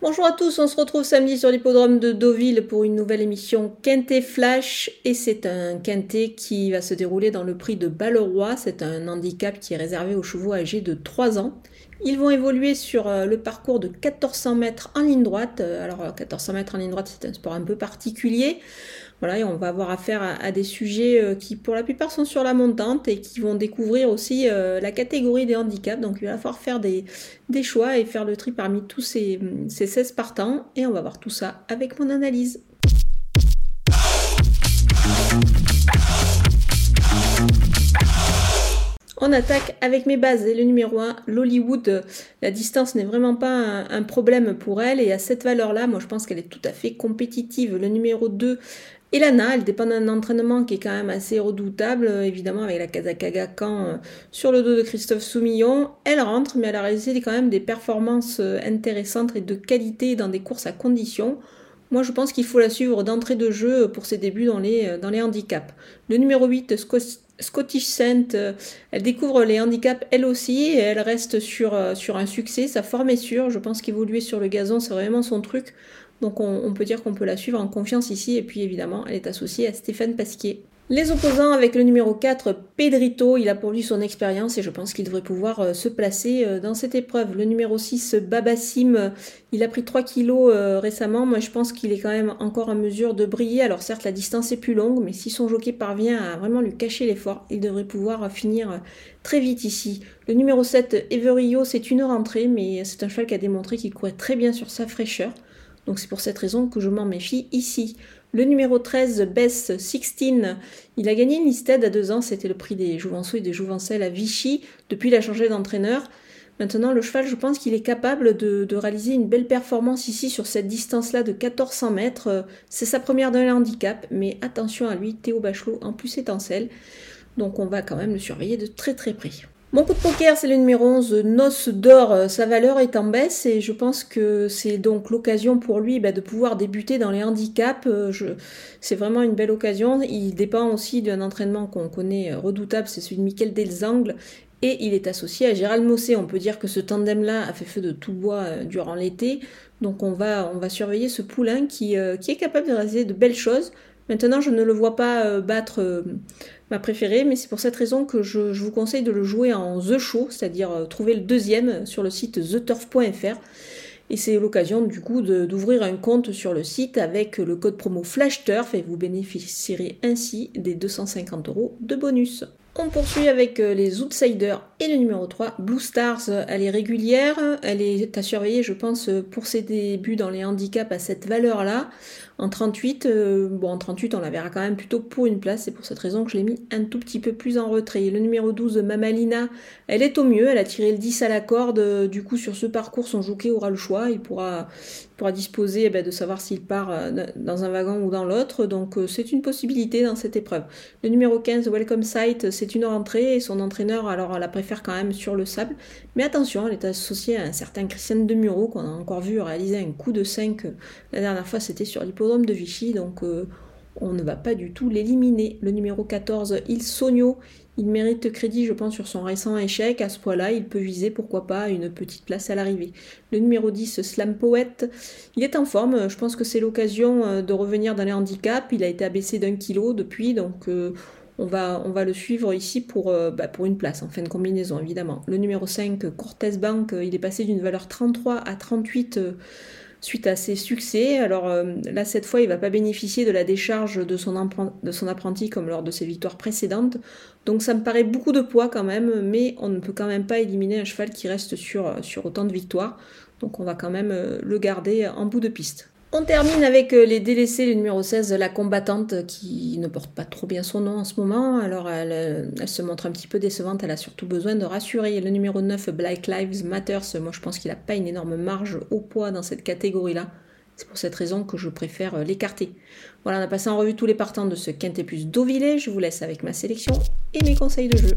Bonjour à tous, on se retrouve samedi sur l'hippodrome de Deauville pour une nouvelle émission Quintet Flash et c'est un quintet qui va se dérouler dans le prix de Balleroy, c'est un handicap qui est réservé aux chevaux âgés de 3 ans. Ils vont évoluer sur euh, le parcours de 1400 mètres en ligne droite, euh, alors 1400 mètres en ligne droite c'est un sport un peu particulier, voilà, et on va avoir affaire à, des sujets euh, qui pour la plupart sont sur la montante et qui vont découvrir aussi la catégorie des handicaps. Donc il va falloir faire des, choix et faire le tri parmi tous ces 16 partants. Et on va voir tout ça avec mon analyse. On attaque avec mes bases et le numéro 1, l'Hollywood. La distance n'est vraiment pas un, problème pour elle et à cette valeur-là, moi je pense qu'elle est tout à fait compétitive. Le numéro 2, Elana, elle dépend d'un entraînement qui est quand même assez redoutable, évidemment avec la Kazakaga Caen euh, sur le dos de Christophe Soumillon. Elle rentre, mais elle a réalisé quand même des performances euh, intéressantes et de qualité dans des courses à conditions. Moi, je pense qu'il faut la suivre d'entrée de jeu pour ses débuts dans les, euh, handicaps. Le numéro 8, Scottish Saint, euh, elle découvre les handicaps elle aussi et elle reste sur, euh, sur un succès. Sa forme est sûre. Je pense qu'évoluer sur le gazon, c'est vraiment son truc. Donc on, on, peut dire qu'on peut la suivre en confiance ici. Et puis évidemment, elle est associée à Stéphane Pasquier. Les opposants avec le numéro 4, Pedrito, il a pour lui son expérience et je pense qu'il devrait pouvoir euh, se placer euh, dans cette épreuve. Le numéro 6, Babassim, euh, il a pris 3 kilos récemment. Moi, je pense qu'il est quand même encore en mesure de briller. Alors certes, la distance est plus longue, mais si son jockey parvient à vraiment lui cacher l'effort, il devrait pouvoir finir très vite ici. Le numéro 7, Everio, c'est une rentrée, mais c'est un cheval qui a démontré qu'il courait très bien sur sa fraîcheur. Donc c'est pour cette raison que je m'en méfie ici. Le numéro 13, Bess 16, il a gagné une listed à deux ans, c'était le prix des Jouvenceaux et des Jouvencelles à Vichy. Depuis, il a changé d'entraîneur. Maintenant, le cheval, je pense qu'il est capable de, réaliser une belle performance ici sur cette distance-là de 1400 mètres. C'est sa première le handicap, mais attention à lui, Théo Bachelot en plus étincelle. Donc on va quand même le surveiller de très très près. Mon coup de poker, c'est le numéro 11, Noce d'or. Sa valeur est en baisse et je pense que c'est donc l'occasion pour lui bah, de pouvoir débuter dans les handicaps. Euh, c'est vraiment une belle occasion. Il dépend aussi d'un entraînement qu'on connaît euh, redoutable, c'est celui de Michael Delzangle. Et il est associé à Gérald Mossé. On peut dire que ce tandem-là a fait feu de tout bois euh, durant l'été. Donc on va, on va surveiller ce poulain qui, qui est capable de réaliser de belles choses. Maintenant, je ne le vois pas battre ma préférée, mais c'est pour cette raison que je, vous conseille de le jouer en The Show, c'est-à-dire euh, trouver le deuxième sur le site theturf.fr. Et c'est l'occasion du coup d'ouvrir un compte sur le site avec le code promo FlashTurf et vous bénéficierez ainsi des 250 euros de bonus. On poursuit avec euh, les Outsiders et le numéro 3, Blue Stars. Elle est régulière, elle est à surveiller, je pense, pour ses débuts dans les handicaps à cette valeur-là. En 38, euh, bon, en 38, on la verra quand même plutôt pour une place. C'est pour cette raison que je l'ai mis un tout petit peu plus en retrait. Le numéro 12, Mamalina, elle est au mieux. Elle a tiré le 10 à la corde. Du coup, sur ce parcours, son jockey aura le choix. Il pourra, pourra disposer eh ben, de savoir s'il part euh, dans un wagon ou dans l'autre. Donc, euh, c'est une possibilité dans cette épreuve. Le numéro 15, Welcome Sight, c'est une rentrée. Et son entraîneur, alors, la préfère quand même sur le sable. Mais attention, elle est associée à un certain Christian Demuro qu'on a encore vu réaliser un coup de 5. La dernière fois, c'était sur l'hypo de Vichy, donc euh, on ne va pas du tout l'éliminer. Le numéro 14, Il Sogno, il mérite crédit, je pense, sur son récent échec. À ce point-là, il peut viser, pourquoi pas, une petite place à l'arrivée. Le numéro 10, Slam Poet, il est en forme. Je pense que c'est l'occasion euh, de revenir dans les handicaps. Il a été abaissé d'un kilo depuis, donc euh, on, va, le suivre ici pour, bah, pour une place, en fin de combinaison, évidemment. Le numéro 5, Cortez Bank, il est passé d'une valeur 33 à 38 suite à ses succès. Alors euh, là, cette fois, il va pas bénéficier de la décharge de son, apprenti comme lors de ses victoires précédentes. Donc ça me paraît beaucoup de poids quand même, mais on ne peut quand même pas éliminer un cheval qui reste sur, autant de victoires. Donc on va quand même euh, le garder en bout de piste. On termine avec euh, les délaissés, le numéro 16, la combattante qui ne porte pas trop bien son nom en ce moment. Alors euh, elle, se montre un petit peu décevante, elle a surtout besoin de rassurer. Le numéro 9, Black Lives Matter, moi je pense qu'il n'a pas une énorme marge au poids dans cette catégorie-là. C'est pour cette raison que je préfère euh, l'écarter. Voilà, on a passé en revue tous les partants de ce Quintet plus. Je vous laisse avec ma sélection et mes conseils de jeu.